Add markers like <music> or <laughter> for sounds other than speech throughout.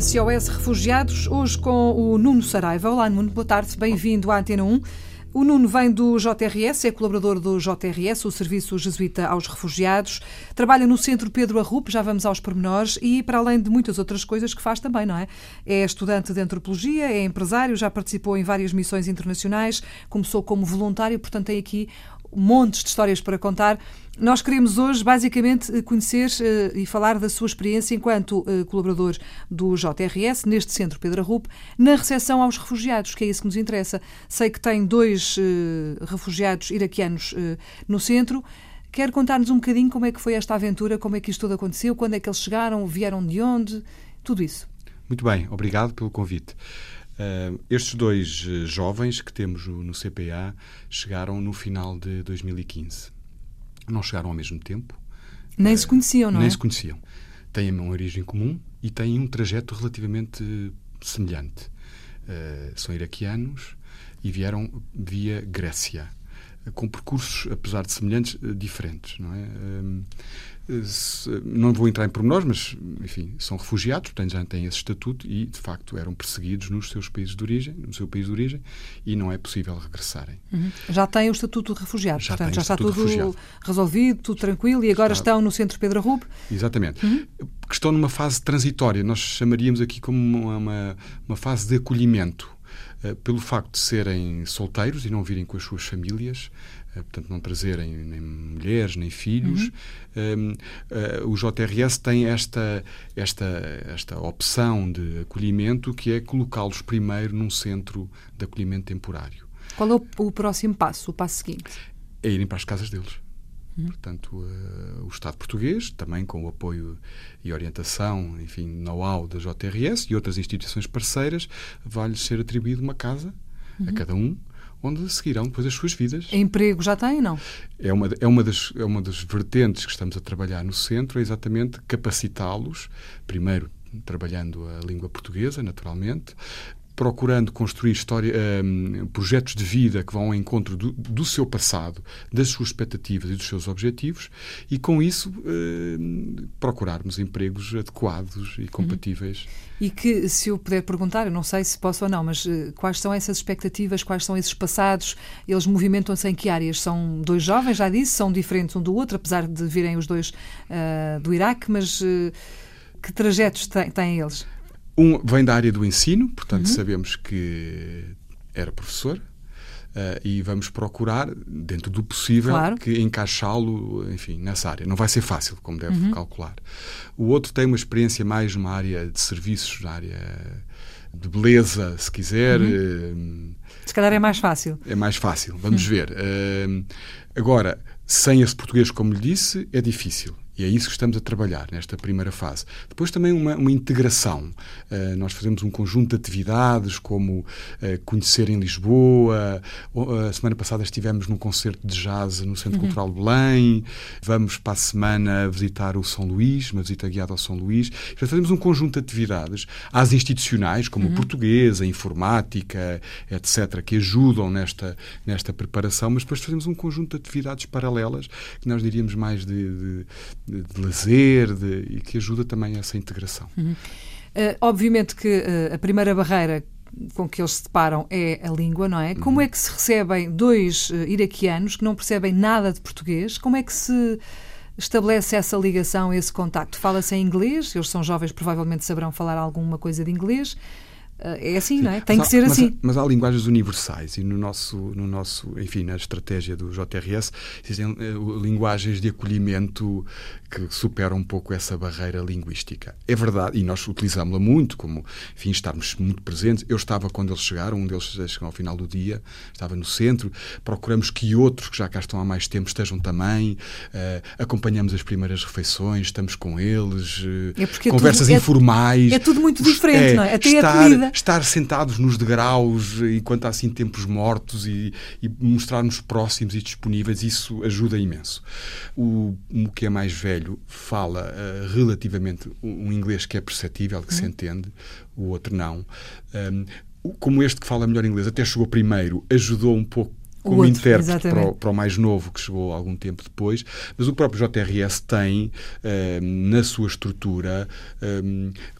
SOS Refugiados, hoje com o Nuno Saraiva. Olá, Nuno, boa tarde, bem-vindo à Antena 1. O Nuno vem do JRS, é colaborador do JRS, o Serviço Jesuíta aos Refugiados. Trabalha no Centro Pedro Arrupe, já vamos aos pormenores, e para além de muitas outras coisas que faz também, não é? É estudante de antropologia, é empresário, já participou em várias missões internacionais, começou como voluntário, portanto tem aqui montes de histórias para contar. Nós queremos hoje, basicamente, conhecer uh, e falar da sua experiência enquanto uh, colaborador do JRS, neste centro Pedro Arrupe, na recepção aos refugiados, que é isso que nos interessa. Sei que tem dois uh, refugiados iraquianos no centro. Quer contar-nos um bocadinho como é que foi esta aventura, como é que isto tudo aconteceu, quando é que eles chegaram, vieram de onde, tudo isso. Muito bem, obrigado pelo convite. Uh, estes dois uh, jovens que temos no CPA chegaram no final de 2015. Não chegaram ao mesmo tempo. Nem uh, se conheciam, não nem é? Nem se conheciam. Têm uma origem comum e têm um trajeto relativamente semelhante. são iraquianos e vieram via Grécia, com percursos, apesar de semelhantes, diferentes. Não é? Não vou entrar em pormenores, mas, enfim, são refugiados, portanto já têm esse estatuto e, de facto, eram perseguidos nos seus países de origem, no seu país de origem, e não é possível regressarem. Uhum. Já têm o estatuto de refugiado, já portanto, já está tudo refugiado. resolvido, tudo tranquilo, e agora está... estão no Centro Pedro Rube. Exatamente. Uhum. Que estão numa fase transitória, nós chamaríamos aqui como uma, uma, fase de acolhimento eh, pelo facto de serem solteiros e não virem com as suas famílias, portanto, não trazerem nem mulheres nem filhos. Uhum. Uh, o JRS tem esta, esta, esta opção de acolhimento que é colocá-los primeiro num centro de acolhimento temporário. Qual é o, o próximo passo, o passo seguinte? É irem para as casas deles. Uhum. Portanto, uh, o Estado português, também com o apoio e orientação, enfim, know-how da JRS e outras instituições parceiras, vai-lhes ser atribuído uma casa uhum. a cada um, onde seguirão depois as suas vidas. Emprego já têm, não? É uma, é, uma das, é uma das vertentes que estamos a trabalhar no centro, é exatamente capacitá-los, primeiro trabalhando a língua portuguesa, naturalmente, procurando construir história, um, projetos de vida que vão ao encontro do, do, seu passado, das suas expectativas e dos seus objetivos, e com isso um, procurarmos empregos adequados e compatíveis. Uhum. E que, se eu puder perguntar, eu não sei se posso ou não, mas uh, quais são essas expectativas, quais são esses passados? Eles movimentam-se em que áreas? São dois jovens, já disse, são diferentes um do outro, apesar de virem os dois uh, do Iraque, mas uh, que trajetos têm, têm eles? Um vem da área do ensino, portanto uhum. sabemos que era professor, Uh, e vamos procurar, dentro do possível, claro. que encaixá-lo, enfim, nessa área. Não vai ser fácil, como deve uhum. calcular. O outro tem uma experiência mais numa área de serviços, na área de beleza, se quiser. Uhum. Uh, se calhar é mais fácil. É mais fácil, vamos uhum. ver. Uh, agora, sem esse português, como lhe disse, é difícil. E é isso que estamos a trabalhar nesta primeira fase. Depois também uma, uma integração. Uh, nós fazemos um conjunto de atividades, como uh, conhecer em Lisboa. A semana passada estivemos num concerto de jazz no Centro uhum. Cultural de Belém. Vamos para a semana visitar o São Luís, uma visita guiada ao São Luís. Portanto, fazemos um conjunto de atividades às institucionais, como uhum. o português, a informática, etc., que ajudam nesta, nesta preparação, mas depois fazemos um conjunto de atividades paralelas que nós diríamos mais de, de de, de lazer de, e que ajuda também a essa integração. Uhum. Uh, obviamente que uh, a primeira barreira com que eles se deparam é a língua, não é? Como uhum. é que se recebem dois uh, iraquianos que não percebem nada de português? Como é que se estabelece essa ligação, esse contacto? Fala-se em inglês, eles são jovens, provavelmente saberão falar alguma coisa de inglês. É assim, Sim. não é? Tem mas que ser mas assim. Há, mas há linguagens universais e no nosso, no nosso, enfim, na estratégia do JRS existem uh, linguagens de acolhimento que superam um pouco essa barreira linguística. É verdade, e nós utilizámos-la muito, como, enfim, estarmos muito presentes. Eu estava quando eles chegaram, um deles chegou ao final do dia, estava no centro. Procuramos que outros que já cá estão há mais tempo estejam também. Uh, acompanhamos as primeiras refeições, estamos com eles, uh, é conversas tudo, informais. É, é, tudo muito diferente, é, não é? Até estar, a comida estar sentados nos degraus enquanto há assim tempos mortos e, e mostrar-nos próximos e disponíveis, isso ajuda imenso. O, o que é mais velho fala uh, relativamente um inglês que é perceptível, que uhum. se entende, o outro não. Um, como este que fala melhor inglês até chegou primeiro, ajudou um pouco como outro, intérprete para o, para o, mais novo, que chegou algum tempo depois, mas o próprio JRS tem, eh, na sua estrutura, eh,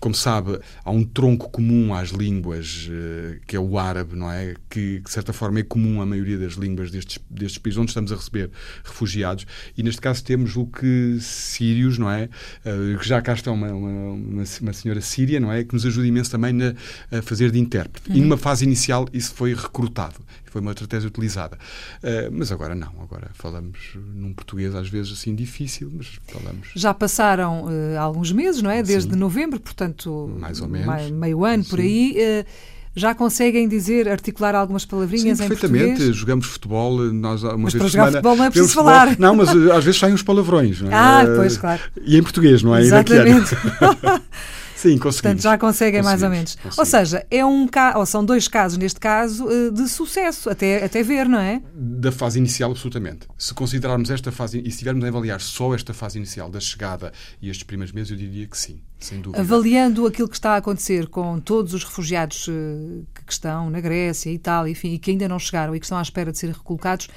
como sabe, há um tronco comum às línguas, eh, que é o árabe, não é? Que, de certa forma, é comum à maioria das línguas destes, destes países onde estamos a receber refugiados, e neste caso temos o que sírios, não é? Eh, que já cá está uma, uma, uma, senhora síria, não é? Que nos ajuda imenso também na, a fazer de intérprete. Uhum. E numa fase inicial isso foi recrutado, foi uma estratégia utilizada. Uh, mas agora não, agora falamos num português às vezes assim difícil, mas falamos. Já passaram uh, alguns meses, não é? Desde Sim. novembro, portanto. Mais ou menos. Meio ano Sim. por aí. Uh, já conseguem dizer, articular algumas palavrinhas Sim, em perfeitamente. Jogamos futebol, nós uma mas vez para jogar semana, futebol não é preciso falar. Futebol. Não, mas às vezes saem uns palavrões. Não é? Ah, pois, claro. E em português, não é? Exatamente. <laughs> Sim, conseguimos. Portanto, já conseguem mais ou menos. Ou seja, é um ou são dois casos, neste caso, eh, de sucesso, até, até ver, não é? Da fase inicial, absolutamente. Se considerarmos esta fase, e se estivermos a avaliar só esta fase inicial da chegada e estes primeiros meses, eu diria que sim, sem dúvida. Avaliando aquilo que está a acontecer com todos os refugiados eh, que estão na Grécia, Itália, enfim, e que ainda não chegaram e que estão à espera de serem recolocados,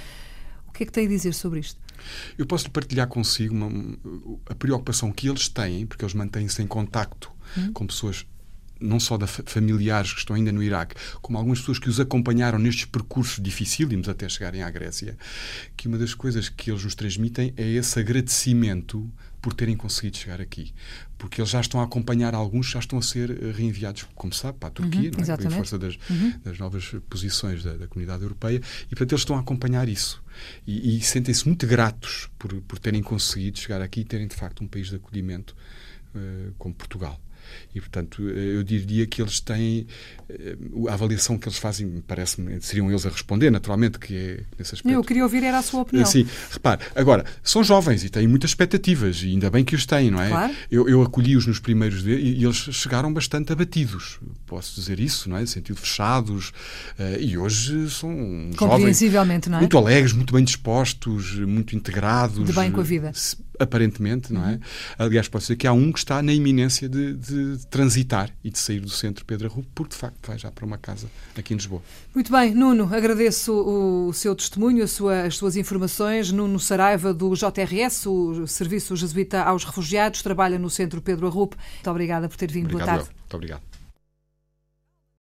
o que é que tem a dizer sobre isto? Eu posso partilhar consigo uma, a preocupação que eles têm, porque eles mantêm-se em contacto hum. com pessoas não só de familiares que estão ainda no Iraque, como algumas pessoas que os acompanharam nestes percursos dificílimos até chegarem à Grécia, que uma das coisas que eles nos transmitem é esse agradecimento por terem conseguido chegar aqui. Porque eles já estão a acompanhar alguns, já estão a ser eh, reenviados, como sabe, para a Turquia, uhum, não é? em força das, uhum. das novas posições da, da, comunidade europeia, e portanto eles estão a acompanhar isso. E, e sentem-se muito gratos por, por terem conseguido chegar aqui e terem de facto um país de acolhimento uh, como Portugal. E, portanto, eu diria que eles têm eh, a avaliação que eles fazem, parece-me, seriam eles a responder, naturalmente, que é nesse aspecto. Eu queria ouvir, era a sua opinião. Sim, repare, agora, são jovens e têm muitas expectativas, e ainda bem que os têm, não é? Claro. Eu, eu acolhi-os nos primeiros dias e, eles chegaram bastante abatidos, posso dizer isso, não é? Sentido fechados, uh, e hoje são Compreensivelmente, jovens, não é? Muito alegres, muito bem dispostos, muito integrados. De bem com a vida aparentemente, não é? Uhum. Aliás, pode ser que há um que está na iminência de, de, transitar e de sair do centro Pedro Arrubo, porque de facto vai já para uma casa aqui em Lisboa. Muito bem, Nuno, agradeço o, seu testemunho, sua, as suas informações. Nuno Saraiva, do JRS, o Serviço Jesuíta aos Refugiados, trabalha no centro Pedro Arrupo. Muito obrigada por ter vindo. Obrigado, Boa tarde. Eu. Muito obrigado.